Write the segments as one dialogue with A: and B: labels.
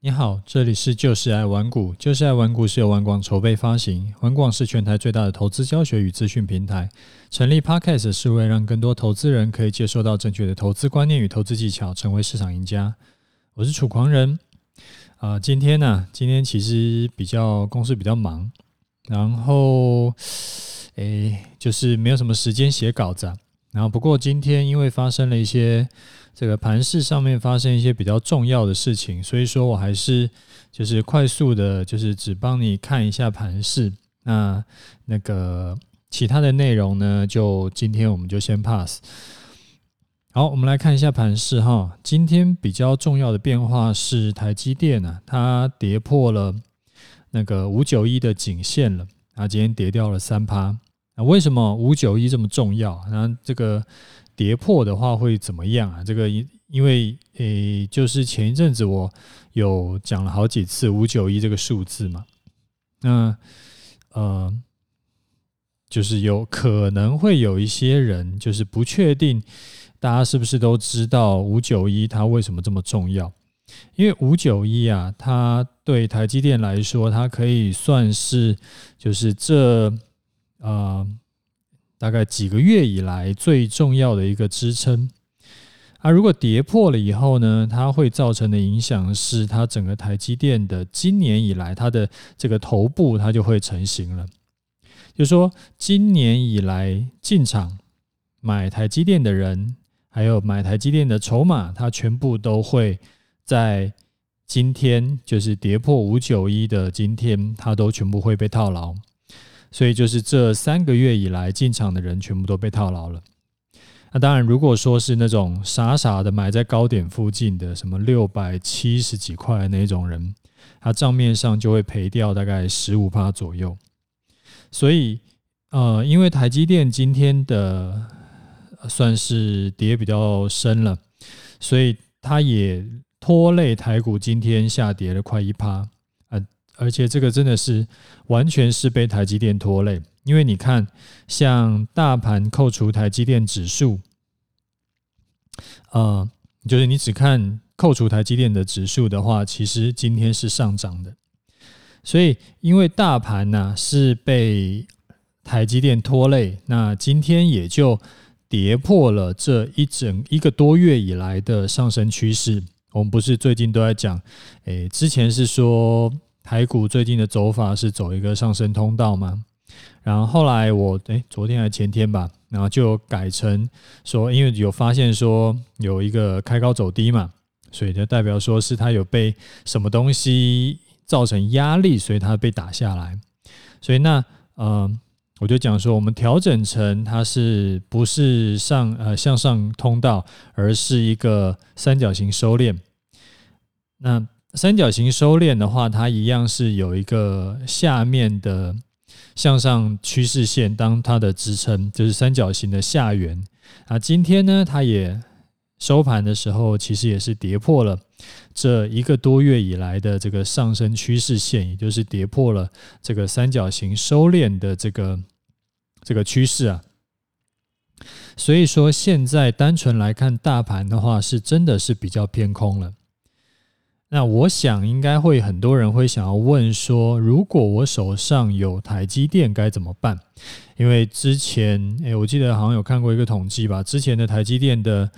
A: 你好，这里是就是爱玩股，就是爱玩股是由玩广筹备发行，玩广是全台最大的投资教学与资讯平台。成立 Podcast 是为了让更多投资人可以接受到正确的投资观念与投资技巧，成为市场赢家。我是楚狂人啊、今天呢、今天其实比较公司比较忙，然后诶，就是没有什么时间写稿子、啊。然后不过今天因为发生了一些。这个盘势上面发生一些比较重要的事情，所以说我还是就是快速的，就是只帮你看一下盘势。那那个其他的内容呢，就今天我们就先 pass。好，我们来看一下盘势哈。今天比较重要的变化是台积电啊，它跌破了那个五九一的颈线了，啊，今天跌掉了三趴。那为什么五九一这么重要？那这个。跌破的话会怎么样啊？这个因因为诶，就是前一阵子我有讲了好几次五九一这个数字嘛，那呃，就是有可能会有一些人就是不确定，大家是不是都知道五九一它为什么这么重要？因为五九一啊，它对台积电来说，它可以算是就是这呃。大概几个月以来最重要的一个支撑啊，如果跌破了以后呢，它会造成的影响是，它整个台积电的今年以来它的这个头部它就会成型了。就说，今年以来进场买台积电的人，还有买台积电的筹码，它全部都会在今天，就是跌破五九一的今天，它都全部会被套牢。所以就是这三个月以来进场的人全部都被套牢了。那当然，如果说是那种傻傻的买在高点附近的，什么六百七十几块那种人，他账面上就会赔掉大概十五趴左右。所以，呃，因为台积电今天的算是跌比较深了，所以它也拖累台股今天下跌了快一趴。而且这个真的是完全是被台积电拖累，因为你看，像大盘扣除台积电指数，呃，就是你只看扣除台积电的指数的话，其实今天是上涨的。所以，因为大盘呢是被台积电拖累，那今天也就跌破了这一整一个多月以来的上升趋势。我们不是最近都在讲，诶，之前是说。台股最近的走法是走一个上升通道嘛，然后后来我诶，昨天还是前天吧，然后就改成说，因为有发现说有一个开高走低嘛，所以就代表说是它有被什么东西造成压力，所以它被打下来。所以那呃，我就讲说，我们调整成它是不是上呃向上通道，而是一个三角形收敛。那三角形收敛的话，它一样是有一个下面的向上趋势线当它的支撑，就是三角形的下缘。啊，今天呢，它也收盘的时候，其实也是跌破了这一个多月以来的这个上升趋势线，也就是跌破了这个三角形收敛的这个这个趋势啊。所以说，现在单纯来看大盘的话，是真的是比较偏空了。那我想应该会很多人会想要问说，如果我手上有台积电该怎么办？因为之前，诶，我记得好像有看过一个统计吧，之前的台积电的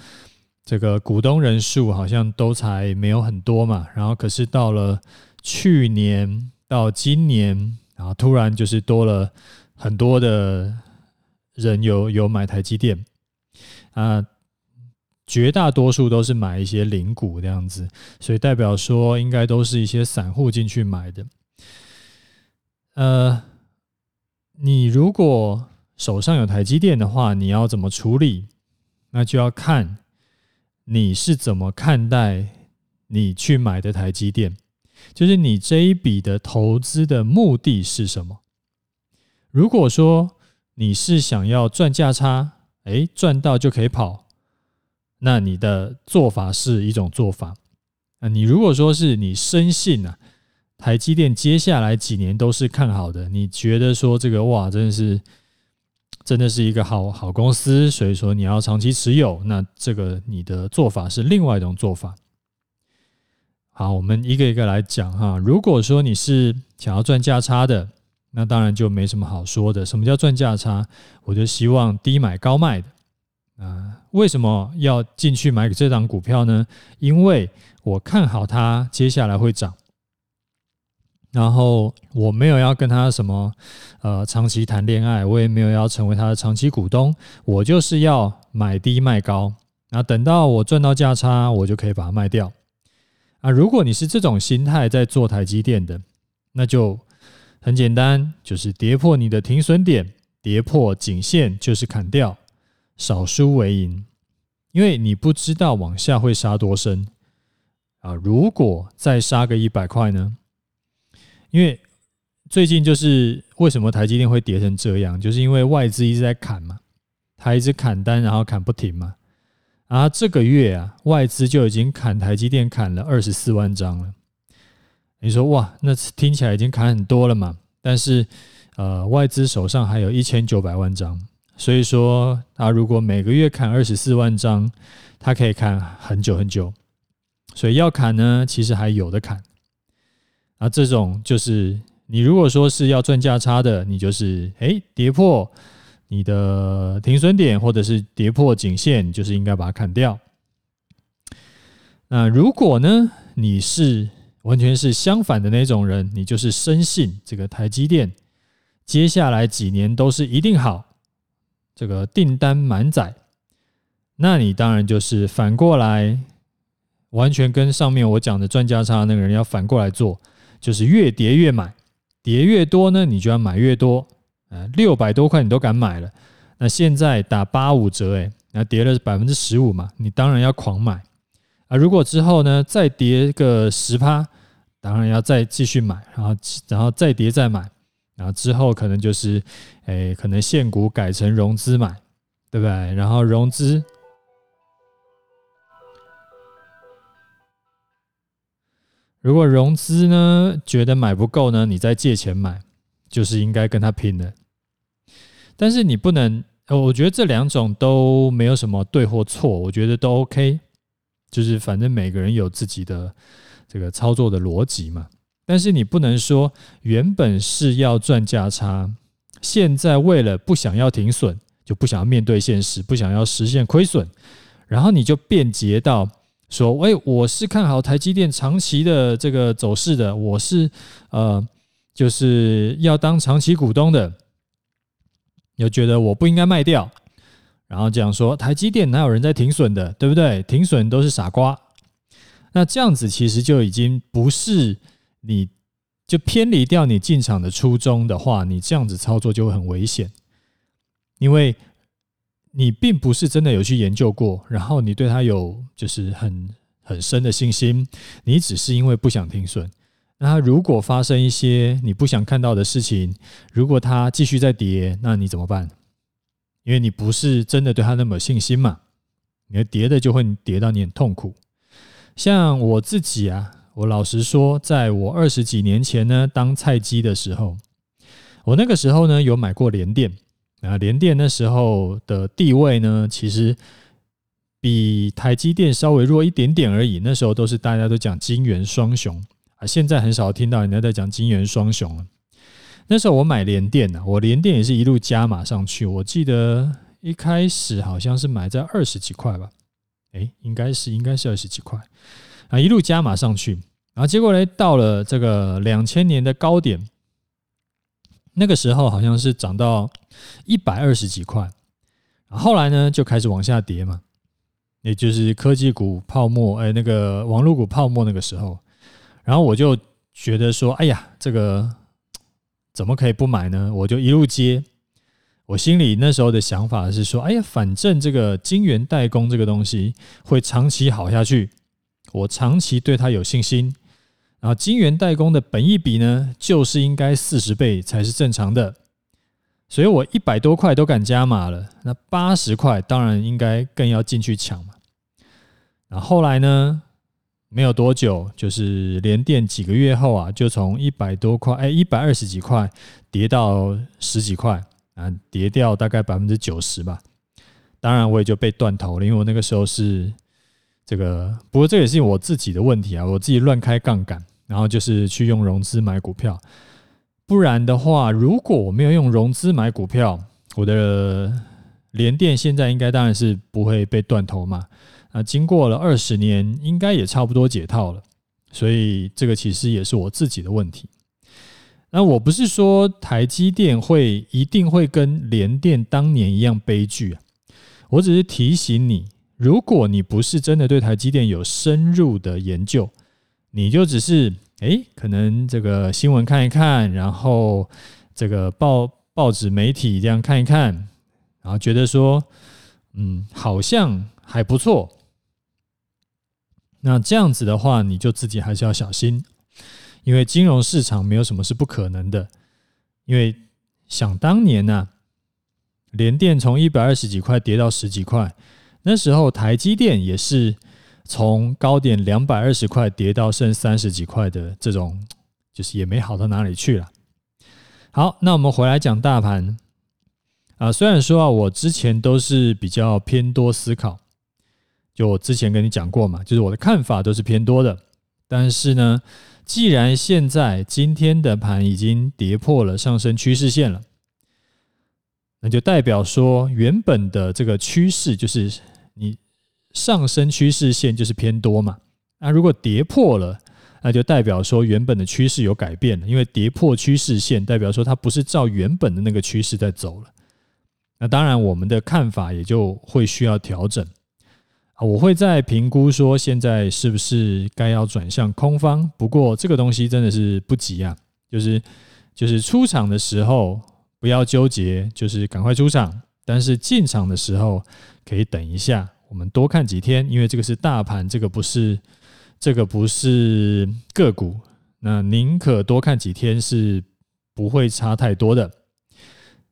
A: 这个股东人数好像都才没有很多嘛，然后可是到了去年到今年，然后突然就是多了很多的人有有买台积电啊。绝大多数都是买一些零股这样子，所以代表说应该都是一些散户进去买的。呃，你如果手上有台积电的话，你要怎么处理？那就要看你是怎么看待你去买的台积电，就是你这一笔的投资的目的是什么？如果说你是想要赚价差，诶，赚到就可以跑。那你的做法是一种做法，啊，你如果说是你深信啊，台积电接下来几年都是看好的，你觉得说这个哇，真的是真的是一个好好公司，所以说你要长期持有，那这个你的做法是另外一种做法。好，我们一个一个来讲哈。如果说你是想要赚价差的，那当然就没什么好说的。什么叫赚价差？我就希望低买高卖的啊。为什么要进去买这档股票呢？因为我看好它接下来会涨。然后我没有要跟他什么呃长期谈恋爱，我也没有要成为他的长期股东，我就是要买低卖高，那等到我赚到价差，我就可以把它卖掉。啊，如果你是这种心态在做台积电的，那就很简单，就是跌破你的停损点，跌破颈线就是砍掉，少输为赢，因为你不知道往下会杀多深啊。如果再杀个一百块呢？因为最近就是为什么台积电会跌成这样，就是因为外资一直在砍嘛，他一直砍单，然后砍不停嘛。啊这个月啊，外资就已经砍台积电砍了二十四万张了。你说哇，那听起来已经砍很多了嘛？但是呃，外资手上还有一千九百万张，所以说他如果每个月砍二十四万张，他可以砍很久很久。所以要砍呢，其实还有的砍。啊，这种就是你如果说是要赚价差的，你就是诶跌破你的停损点，或者是跌破颈线，你就是应该把它砍掉。那如果呢，你是完全是相反的那种人，你就是深信这个台积电接下来几年都是一定好，这个订单满载，那你当然就是反过来，完全跟上面我讲的专家差那个人要反过来做。就是越跌越买，跌越多呢，你就要买越多。呃，六百多块你都敢买了，那现在打八五折，诶，那跌了百分之十五嘛，你当然要狂买啊。如果之后呢再跌个十趴，当然要再继续买，然后然后再跌再买，然后之后可能就是，诶，可能现股改成融资买，对不对？然后融资。如果融资呢，觉得买不够呢，你再借钱买，就是应该跟他拼的。但是你不能，我觉得这两种都没有什么对或错，我觉得都 OK，就是反正每个人有自己的这个操作的逻辑嘛。但是你不能说原本是要赚价差，现在为了不想要停损，就不想要面对现实，不想要实现亏损，然后你就变节到。说，喂，我是看好台积电长期的这个走势的，我是呃，就是要当长期股东的，又觉得我不应该卖掉，然后讲说台积电哪有人在停损的，对不对？停损都是傻瓜。那这样子其实就已经不是你就偏离掉你进场的初衷的话，你这样子操作就会很危险，因为。你并不是真的有去研究过，然后你对它有就是很很深的信心，你只是因为不想停损。那如果发生一些你不想看到的事情，如果它继续在跌，那你怎么办？因为你不是真的对它那么有信心嘛，你的跌的就会跌到你很痛苦。像我自己啊，我老实说，在我二十几年前呢，当菜鸡的时候，我那个时候呢有买过联电。啊，联电那时候的地位呢，其实比台积电稍微弱一点点而已。那时候都是大家都讲金圆双雄啊，现在很少听到人家在讲金圆双雄了。那时候我买联电呢，我联电也是一路加码上去。我记得一开始好像是买在二十几块吧，诶，应该是应该是二十几块啊，一路加码上去，然后结果呢，到了这个两千年的高点。那个时候好像是涨到一百二十几块，后来呢就开始往下跌嘛，也就是科技股泡沫，哎，那个网络股泡沫那个时候，然后我就觉得说，哎呀，这个怎么可以不买呢？我就一路接。我心里那时候的想法是说，哎呀，反正这个晶圆代工这个东西会长期好下去，我长期对它有信心。然后晶圆代工的本益比呢，就是应该四十倍才是正常的，所以我一百多块都敢加码了，那八十块当然应该更要进去抢嘛。然后后来呢，没有多久，就是连电几个月后啊，就从一百多块，哎，一百二十几块跌到十几块啊，跌掉大概百分之九十吧。当然我也就被断头了，因为我那个时候是。这个不过这也是我自己的问题啊，我自己乱开杠杆，然后就是去用融资买股票。不然的话，如果我没有用融资买股票，我的联电现在应该当然是不会被断头嘛。啊，经过了二十年，应该也差不多解套了。所以这个其实也是我自己的问题。那我不是说台积电会一定会跟联电当年一样悲剧啊，我只是提醒你，如果你不是真的对台积电有深入的研究，你就只是。诶，可能这个新闻看一看，然后这个报报纸媒体这样看一看，然后觉得说，嗯，好像还不错。那这样子的话，你就自己还是要小心，因为金融市场没有什么是不可能的。因为想当年呢、啊，联电从一百二十几块跌到十几块，那时候台积电也是。从高点两百二十块跌到剩三十几块的这种，就是也没好到哪里去了。好，那我们回来讲大盘啊。虽然说啊，我之前都是比较偏多思考，就我之前跟你讲过嘛，就是我的看法都是偏多的。但是呢，既然现在今天的盘已经跌破了上升趋势线了，那就代表说原本的这个趋势就是你。上升趋势线就是偏多嘛，那如果跌破了，那就代表说原本的趋势有改变了，因为跌破趋势线代表说它不是照原本的那个趋势在走了。那当然，我们的看法也就会需要调整啊。我会再评估说现在是不是该要转向空方，不过这个东西真的是不急啊，就是就是出场的时候不要纠结，就是赶快出场，但是进场的时候可以等一下。我们多看几天，因为这个是大盘，这个不是这个不是个股。那宁可多看几天，是不会差太多的。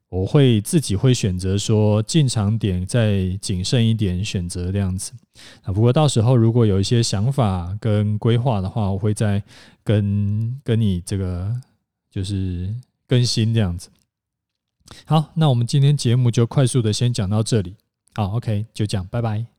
A: 我会自己会选择说进场点再谨慎一点选择这样子。啊，不过到时候如果有一些想法跟规划的话，我会再跟跟你这个就是更新这样子。好，那我们今天节目就快速的先讲到这里。好，OK，就这样，拜拜。